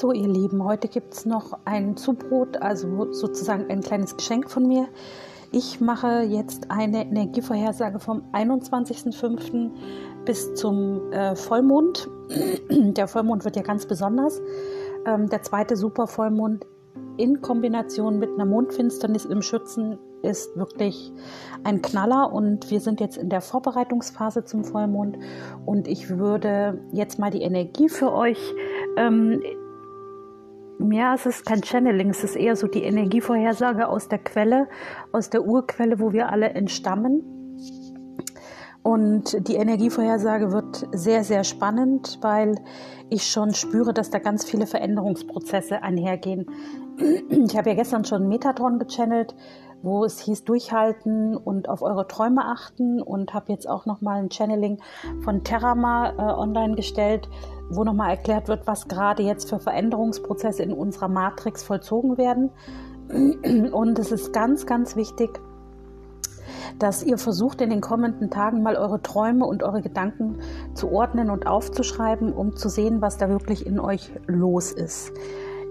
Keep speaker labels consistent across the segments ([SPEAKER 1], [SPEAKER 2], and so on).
[SPEAKER 1] So, ihr Lieben, heute gibt es noch ein Zubrot, also sozusagen ein kleines Geschenk von mir. Ich mache jetzt eine Energievorhersage vom 21.05. bis zum äh, Vollmond. Der Vollmond wird ja ganz besonders. Ähm, der zweite Supervollmond in Kombination mit einer Mondfinsternis im Schützen ist wirklich ein Knaller und wir sind jetzt in der Vorbereitungsphase zum Vollmond und ich würde jetzt mal die Energie für euch ähm, ja, es ist kein Channeling, es ist eher so die Energievorhersage aus der Quelle, aus der Urquelle, wo wir alle entstammen. Und die Energievorhersage wird sehr, sehr spannend, weil ich schon spüre, dass da ganz viele Veränderungsprozesse einhergehen. Ich habe ja gestern schon Metatron gechannelt, wo es hieß durchhalten und auf eure Träume achten und habe jetzt auch nochmal ein Channeling von Terrama äh, online gestellt, wo nochmal erklärt wird, was gerade jetzt für Veränderungsprozesse in unserer Matrix vollzogen werden. Und es ist ganz, ganz wichtig, dass ihr versucht, in den kommenden Tagen mal eure Träume und eure Gedanken zu ordnen und aufzuschreiben, um zu sehen, was da wirklich in euch los ist.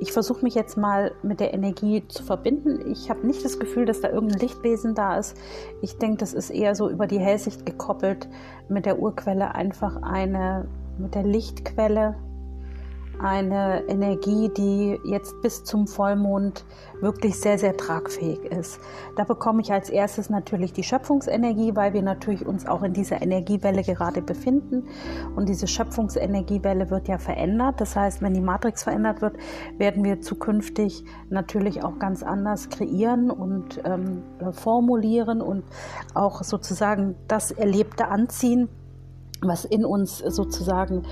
[SPEAKER 1] Ich versuche mich jetzt mal mit der Energie zu verbinden. Ich habe nicht das Gefühl, dass da irgendein Lichtwesen da ist. Ich denke, das ist eher so über die Hellsicht gekoppelt mit der Urquelle einfach eine mit der Lichtquelle eine Energie, die jetzt bis zum Vollmond wirklich sehr, sehr tragfähig ist. Da bekomme ich als erstes natürlich die Schöpfungsenergie, weil wir natürlich uns auch in dieser Energiewelle gerade befinden. Und diese Schöpfungsenergiewelle wird ja verändert. Das heißt, wenn die Matrix verändert wird, werden wir zukünftig natürlich auch ganz anders kreieren und ähm, formulieren und auch sozusagen das Erlebte anziehen was in uns sozusagen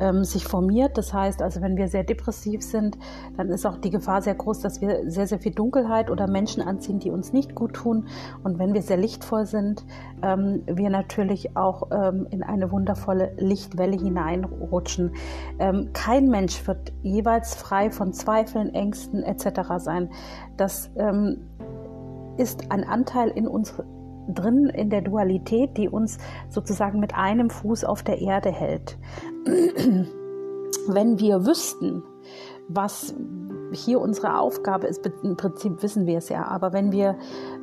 [SPEAKER 1] ähm, sich formiert. Das heißt also, wenn wir sehr depressiv sind, dann ist auch die Gefahr sehr groß, dass wir sehr, sehr viel Dunkelheit oder Menschen anziehen, die uns nicht gut tun. Und wenn wir sehr lichtvoll sind, ähm, wir natürlich auch ähm, in eine wundervolle Lichtwelle hineinrutschen. Ähm, kein Mensch wird jeweils frei von Zweifeln, Ängsten etc. sein. Das ähm, ist ein Anteil in uns drin in der Dualität, die uns sozusagen mit einem Fuß auf der Erde hält. Wenn wir wüssten, was hier unsere Aufgabe ist, im Prinzip wissen wir es ja, aber wenn wir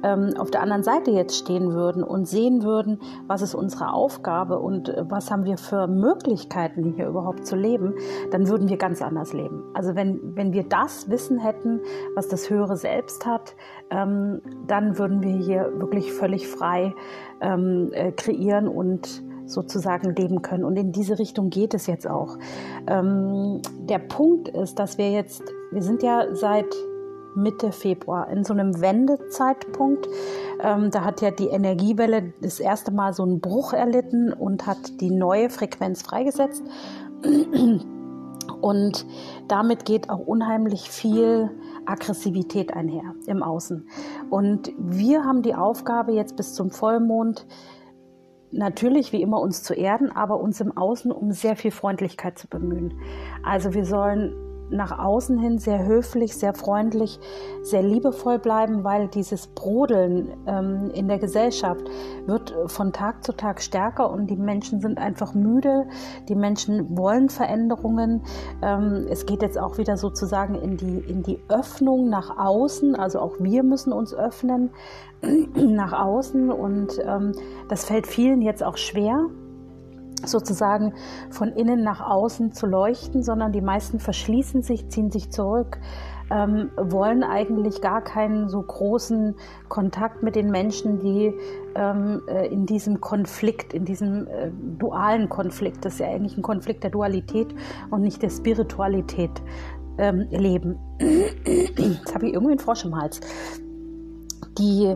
[SPEAKER 1] ähm, auf der anderen Seite jetzt stehen würden und sehen würden, was ist unsere Aufgabe und äh, was haben wir für Möglichkeiten, hier überhaupt zu leben, dann würden wir ganz anders leben. Also wenn, wenn wir das Wissen hätten, was das höhere Selbst hat, ähm, dann würden wir hier wirklich völlig frei ähm, äh, kreieren und sozusagen leben können. Und in diese Richtung geht es jetzt auch. Ähm, der Punkt ist, dass wir jetzt, wir sind ja seit Mitte Februar in so einem Wendezeitpunkt. Ähm, da hat ja die Energiewelle das erste Mal so einen Bruch erlitten und hat die neue Frequenz freigesetzt. Und damit geht auch unheimlich viel Aggressivität einher im Außen. Und wir haben die Aufgabe jetzt bis zum Vollmond natürlich wie immer uns zu erden, aber uns im Außen um sehr viel Freundlichkeit zu bemühen. Also wir sollen nach außen hin sehr höflich, sehr freundlich, sehr liebevoll bleiben, weil dieses Brodeln ähm, in der Gesellschaft wird von Tag zu Tag stärker und die Menschen sind einfach müde. Die Menschen wollen Veränderungen. Ähm, es geht jetzt auch wieder sozusagen in die, in die Öffnung nach außen. Also auch wir müssen uns öffnen nach außen und ähm, das fällt vielen jetzt auch schwer sozusagen von innen nach außen zu leuchten, sondern die meisten verschließen sich, ziehen sich zurück, ähm, wollen eigentlich gar keinen so großen Kontakt mit den Menschen, die ähm, äh, in diesem Konflikt, in diesem äh, dualen Konflikt, das ist ja eigentlich ein Konflikt der Dualität und nicht der Spiritualität ähm, leben. Jetzt habe ich irgendwie einen Frosch im Hals. Die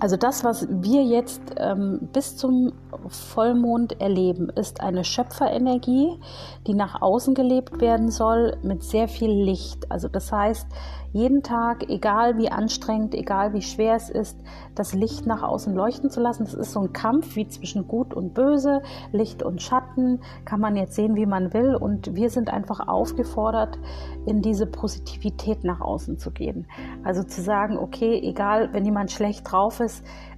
[SPEAKER 1] also das, was wir jetzt ähm, bis zum Vollmond erleben, ist eine Schöpferenergie, die nach außen gelebt werden soll mit sehr viel Licht. Also das heißt, jeden Tag, egal wie anstrengend, egal wie schwer es ist, das Licht nach außen leuchten zu lassen. Das ist so ein Kampf wie zwischen Gut und Böse, Licht und Schatten, kann man jetzt sehen, wie man will. Und wir sind einfach aufgefordert, in diese Positivität nach außen zu gehen. Also zu sagen, okay, egal, wenn jemand schlecht drauf ist,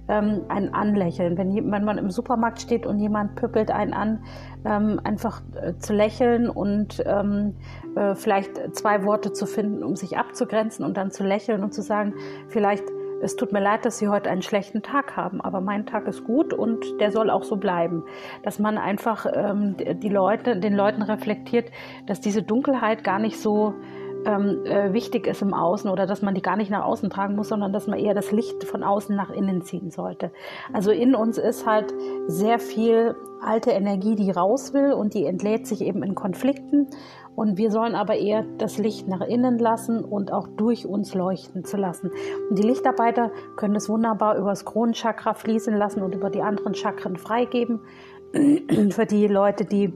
[SPEAKER 1] ähm, ein Anlächeln. Wenn, wenn man im Supermarkt steht und jemand püppelt einen an, ähm, einfach äh, zu lächeln und ähm, äh, vielleicht zwei Worte zu finden, um sich abzugrenzen und dann zu lächeln und zu sagen, vielleicht es tut mir leid, dass Sie heute einen schlechten Tag haben, aber mein Tag ist gut und der soll auch so bleiben. Dass man einfach ähm, die Leute, den Leuten reflektiert, dass diese Dunkelheit gar nicht so ähm, äh, wichtig ist im Außen oder dass man die gar nicht nach außen tragen muss, sondern dass man eher das Licht von außen nach innen ziehen sollte. Also in uns ist halt sehr viel alte Energie, die raus will und die entlädt sich eben in Konflikten. Und wir sollen aber eher das Licht nach innen lassen und auch durch uns leuchten zu lassen. Und die Lichtarbeiter können es wunderbar über das Kronenchakra fließen lassen und über die anderen Chakren freigeben. Für die Leute, die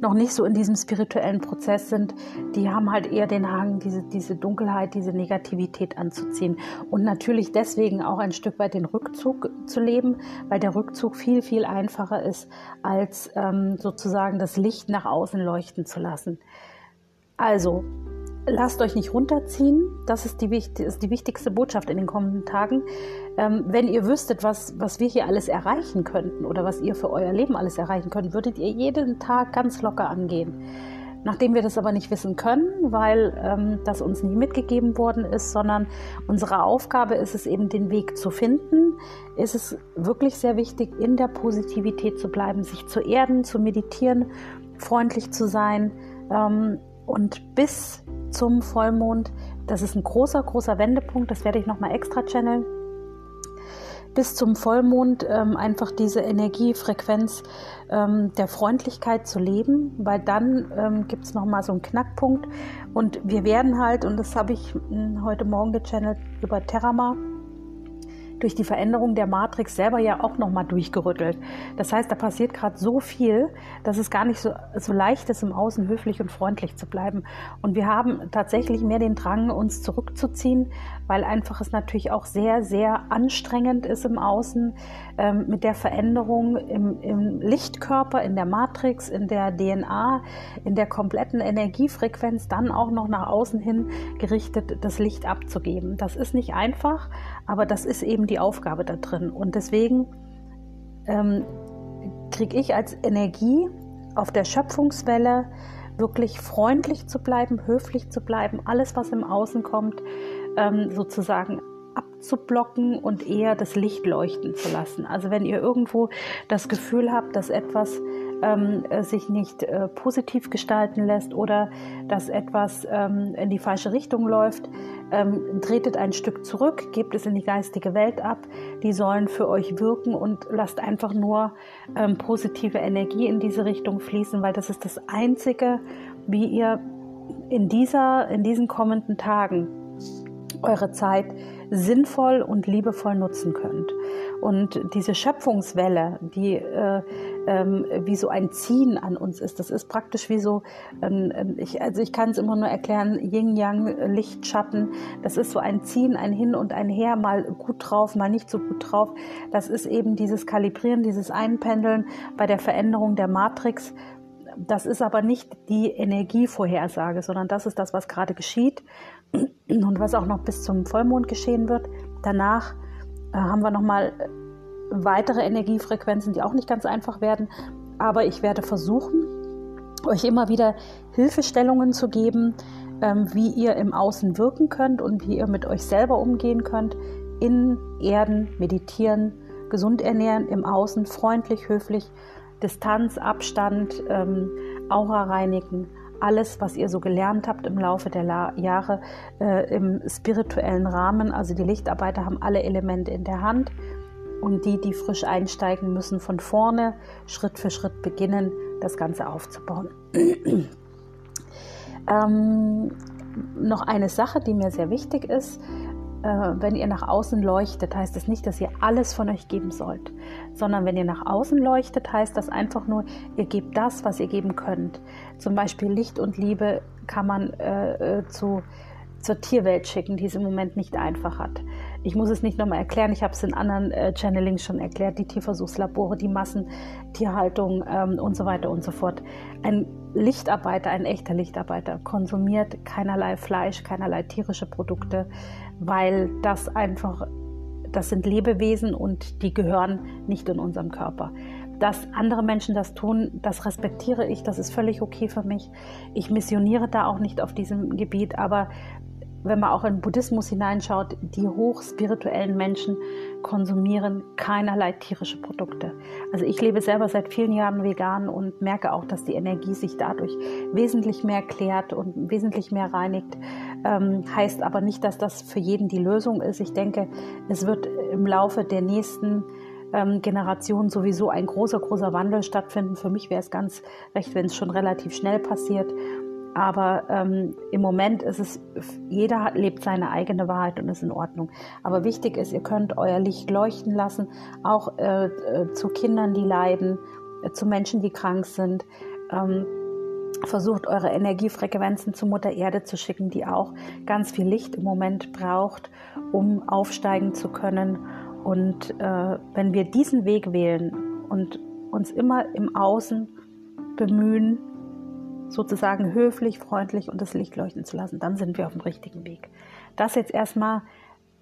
[SPEAKER 1] noch nicht so in diesem spirituellen Prozess sind, die haben halt eher den Hang, diese, diese Dunkelheit, diese Negativität anzuziehen. Und natürlich deswegen auch ein Stück weit den Rückzug zu leben, weil der Rückzug viel, viel einfacher ist, als ähm, sozusagen das Licht nach außen leuchten zu lassen. Also, lasst euch nicht runterziehen. Das ist die, ist die wichtigste Botschaft in den kommenden Tagen. Ähm, wenn ihr wüsstet, was, was wir hier alles erreichen könnten oder was ihr für euer Leben alles erreichen könnt, würdet ihr jeden Tag ganz locker angehen. Nachdem wir das aber nicht wissen können, weil ähm, das uns nie mitgegeben worden ist, sondern unsere Aufgabe ist es eben, den Weg zu finden, ist es wirklich sehr wichtig, in der Positivität zu bleiben, sich zu erden, zu meditieren, freundlich zu sein ähm, und bis zum Vollmond. Das ist ein großer, großer Wendepunkt. Das werde ich nochmal extra channeln. Bis zum Vollmond ähm, einfach diese Energiefrequenz ähm, der Freundlichkeit zu leben, weil dann ähm, gibt es nochmal so einen Knackpunkt. Und wir werden halt, und das habe ich hm, heute Morgen gechannelt über Terramar, durch die Veränderung der Matrix selber ja auch nochmal durchgerüttelt. Das heißt, da passiert gerade so viel, dass es gar nicht so, so leicht ist, im Außen höflich und freundlich zu bleiben. Und wir haben tatsächlich mehr den Drang, uns zurückzuziehen, weil einfach es natürlich auch sehr, sehr anstrengend ist im Außen ähm, mit der Veränderung im, im Lichtkörper, in der Matrix, in der DNA, in der kompletten Energiefrequenz, dann auch noch nach außen hin gerichtet das Licht abzugeben. Das ist nicht einfach, aber das ist eben die Aufgabe da drin. Und deswegen ähm, kriege ich als Energie auf der Schöpfungswelle wirklich freundlich zu bleiben, höflich zu bleiben, alles, was im Außen kommt, ähm, sozusagen abzublocken und eher das Licht leuchten zu lassen. Also wenn ihr irgendwo das Gefühl habt, dass etwas ähm, sich nicht äh, positiv gestalten lässt oder dass etwas ähm, in die falsche Richtung läuft, ähm, tretet ein Stück zurück, gebt es in die geistige Welt ab. Die sollen für euch wirken und lasst einfach nur ähm, positive Energie in diese Richtung fließen, weil das ist das Einzige, wie ihr in, dieser, in diesen kommenden Tagen eure Zeit sinnvoll und liebevoll nutzen könnt. Und diese Schöpfungswelle, die äh, ähm, wie so ein Ziehen an uns ist, das ist praktisch wie so, ähm, ich, also ich kann es immer nur erklären, Yin-Yang, Licht, Schatten, das ist so ein Ziehen, ein Hin und ein Her, mal gut drauf, mal nicht so gut drauf. Das ist eben dieses Kalibrieren, dieses Einpendeln bei der Veränderung der Matrix das ist aber nicht die Energievorhersage, sondern das ist das, was gerade geschieht und was auch noch bis zum Vollmond geschehen wird. Danach äh, haben wir nochmal weitere Energiefrequenzen, die auch nicht ganz einfach werden. Aber ich werde versuchen, euch immer wieder Hilfestellungen zu geben, ähm, wie ihr im Außen wirken könnt und wie ihr mit euch selber umgehen könnt. In Erden, meditieren, gesund ernähren, im Außen freundlich, höflich, Distanz, Abstand, ähm, Aura reinigen alles, was ihr so gelernt habt im Laufe der La Jahre äh, im spirituellen Rahmen. Also die Lichtarbeiter haben alle Elemente in der Hand und die, die frisch einsteigen, müssen von vorne Schritt für Schritt beginnen, das Ganze aufzubauen. ähm, noch eine Sache, die mir sehr wichtig ist. Äh, wenn ihr nach außen leuchtet, heißt das nicht, dass ihr alles von euch geben sollt, sondern wenn ihr nach außen leuchtet, heißt das einfach nur, ihr gebt das, was ihr geben könnt. Zum Beispiel Licht und Liebe kann man äh, äh zu, zur Tierwelt schicken, die es im Moment nicht einfach hat. Ich muss es nicht nochmal erklären, ich habe es in anderen äh, Channelings schon erklärt, die Tierversuchslabore, die Massentierhaltung ähm, und so weiter und so fort. Ein Lichtarbeiter, ein echter Lichtarbeiter konsumiert keinerlei Fleisch, keinerlei tierische Produkte, weil das einfach das sind Lebewesen und die gehören nicht in unserem Körper. Dass andere Menschen das tun, das respektiere ich, das ist völlig okay für mich. Ich missioniere da auch nicht auf diesem Gebiet, aber wenn man auch in Buddhismus hineinschaut, die hochspirituellen Menschen konsumieren keinerlei tierische Produkte. Also ich lebe selber seit vielen Jahren vegan und merke auch, dass die Energie sich dadurch wesentlich mehr klärt und wesentlich mehr reinigt. Ähm, heißt aber nicht, dass das für jeden die Lösung ist. Ich denke, es wird im Laufe der nächsten ähm, Generation sowieso ein großer, großer Wandel stattfinden. Für mich wäre es ganz recht, wenn es schon relativ schnell passiert. Aber ähm, im Moment ist es, jeder lebt seine eigene Wahrheit und ist in Ordnung. Aber wichtig ist, ihr könnt euer Licht leuchten lassen, auch äh, äh, zu Kindern, die leiden, äh, zu Menschen, die krank sind. Ähm, versucht eure Energiefrequenzen zu Mutter Erde zu schicken, die auch ganz viel Licht im Moment braucht, um aufsteigen zu können und äh, wenn wir diesen Weg wählen und uns immer im Außen bemühen, sozusagen höflich, freundlich und das Licht leuchten zu lassen, dann sind wir auf dem richtigen Weg. Das jetzt erstmal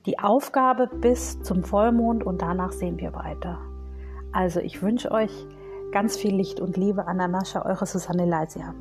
[SPEAKER 1] die Aufgabe bis zum Vollmond und danach sehen wir weiter. Also ich wünsche euch ganz viel Licht und Liebe, Ananascha, eure Susanne Leisia.